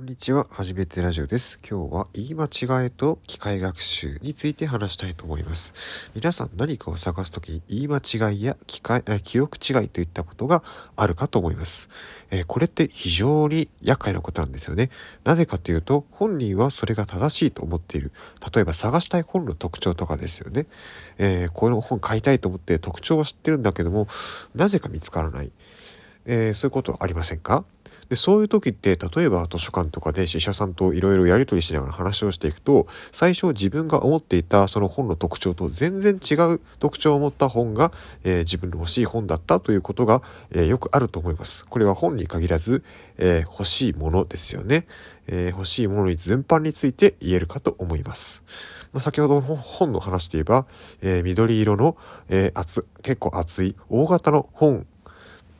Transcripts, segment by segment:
こんにちは。はじめてラジオです。今日は言い間違いと機械学習について話したいと思います。皆さん何かを探すときに言い間違いや機械記憶違いといったことがあるかと思います、えー、これって非常に厄介なことなんですよね。なぜかというと本人はそれが正しいと思っている。例えば探したい本の特徴とかですよね。えー、この本買いたいと思って特徴は知ってるんだけどもなぜか見つからない。えー、そういうことありませんか？でそういう時って例えば図書館とかで司者さんといろいろやり取りしながら話をしていくと最初自分が思っていたその本の特徴と全然違う特徴を持った本が、えー、自分の欲しい本だったということが、えー、よくあると思います。これは本に限らず、えー、欲しいものですよね、え欲しいものに全般について言えるかと思います。先ほどの本の話で言えば、え緑色の、え厚結構厚い大型の本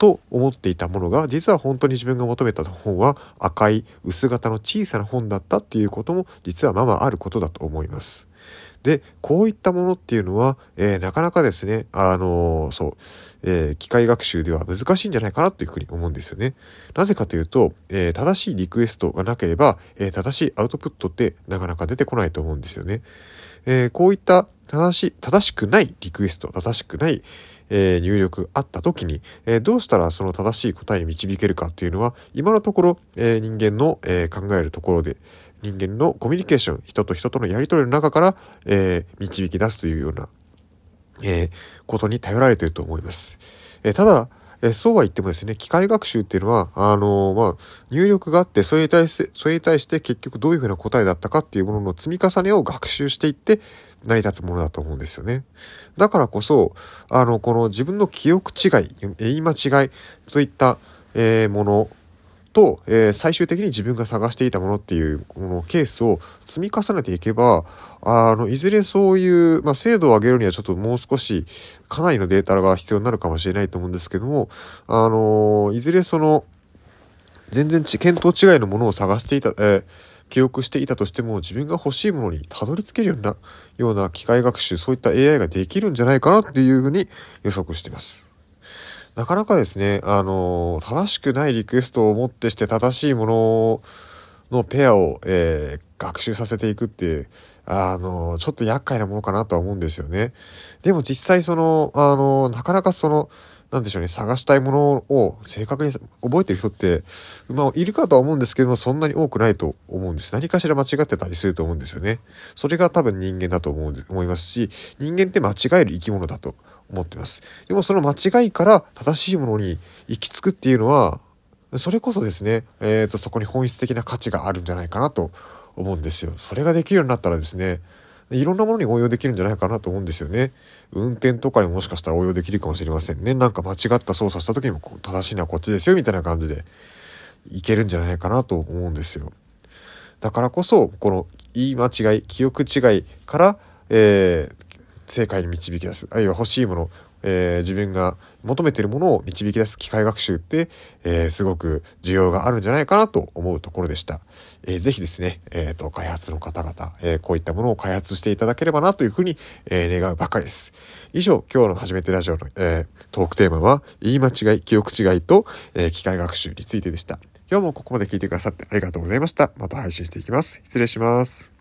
と思っていたものが実は本当に自分が求めた本は赤い薄型の小さな本だったっていうことも実はままあることだと思います。でこういったものっていうのは、えー、なかなかですねあのー、そう、えー、機械学習では難しいんじゃないかなというふうに思うんですよね。なぜかというと、え正しいリクエストがなければ、え正しいアウトプットってなかなか出てこないと思うんですよね。えこういった正し正しくないリクエスト正しくない、入力あった時に、どうしたらその正しい答えに導けるかっていうのは今のところ、人間の、考えるところで人間のコミュニケーション人と人とのやり取りの中から、導き出すというような、ことに頼られていると思います。ただそうは言ってもですね、機械学習っていうのは、あの、まあ、入力があって、それに対して、それに対して結局どういうふうな答えだったかっていうものの積み重ねを学習していって、成り立つものだと思うんですよね。だからこそ、あの、この自分の記憶違い、言い間違いといった、えー、ものと、えー、最終的に自分が探していたものっていうこのケースを積み重ねていけばあのいずれそういう、まあ、精度を上げるにはちょっともう少しかなりのデータが必要になるかもしれないと思うんですけどもあのいずれその全然見当違いのものを探していた、えー記憶していたとしても自分が欲しいものにたどり着けるようなような機械学習そういった AI ができるんじゃないかなっていうふうに予測しています。なかなかですね、あの正しくないリクエストをもってして正しいもののペアを、えー、学習させていくって、あのちょっと厄介なものかなとは思うんですよね。でも実際その、あのなかなかその、なんでしょうね、探したいものを正確に覚えてる人って、まあ、いるかとは思うんですけども、そんなに多くないと思うんです。何かしら間違ってたりすると思うんですよね。それが多分人間だと思う思いますし、人間って間違える生き物だと思ってます。でもその間違いから正しいものに行き着くっていうのは、それこそですね、えっ、ー、と、そこに本質的な価値があるんじゃないかなと思うんですよ。それができるようになったらですね、いろんなものに応用できるんじゃないかなと思うんですよね。運転とかにもしかしたら応用できるかもしれませんね。なんか間違った操作した時にも正しいのはこっちですよみたいな感じでいけるんじゃないかなと思うんですよ。だからこそ、この言い間違い、記憶違いから、えー、正解に導き出す。あるいは欲しいもの、えー、自分が求めているものを導き出す機械学習って、えー、すごく需要があるんじゃないかなと思うところでした。えー、ぜひですね、えっ、ー、と、開発の方々、えー、こういったものを開発していただければなというふうに、えー、願うばかりです。以上、今日の初めてラジオの、えー、トークテーマは、言い間違い、記憶違いと、えー、機械学習についてでした。今日もここまで聞いてくださってありがとうございました。また配信していきます。失礼します。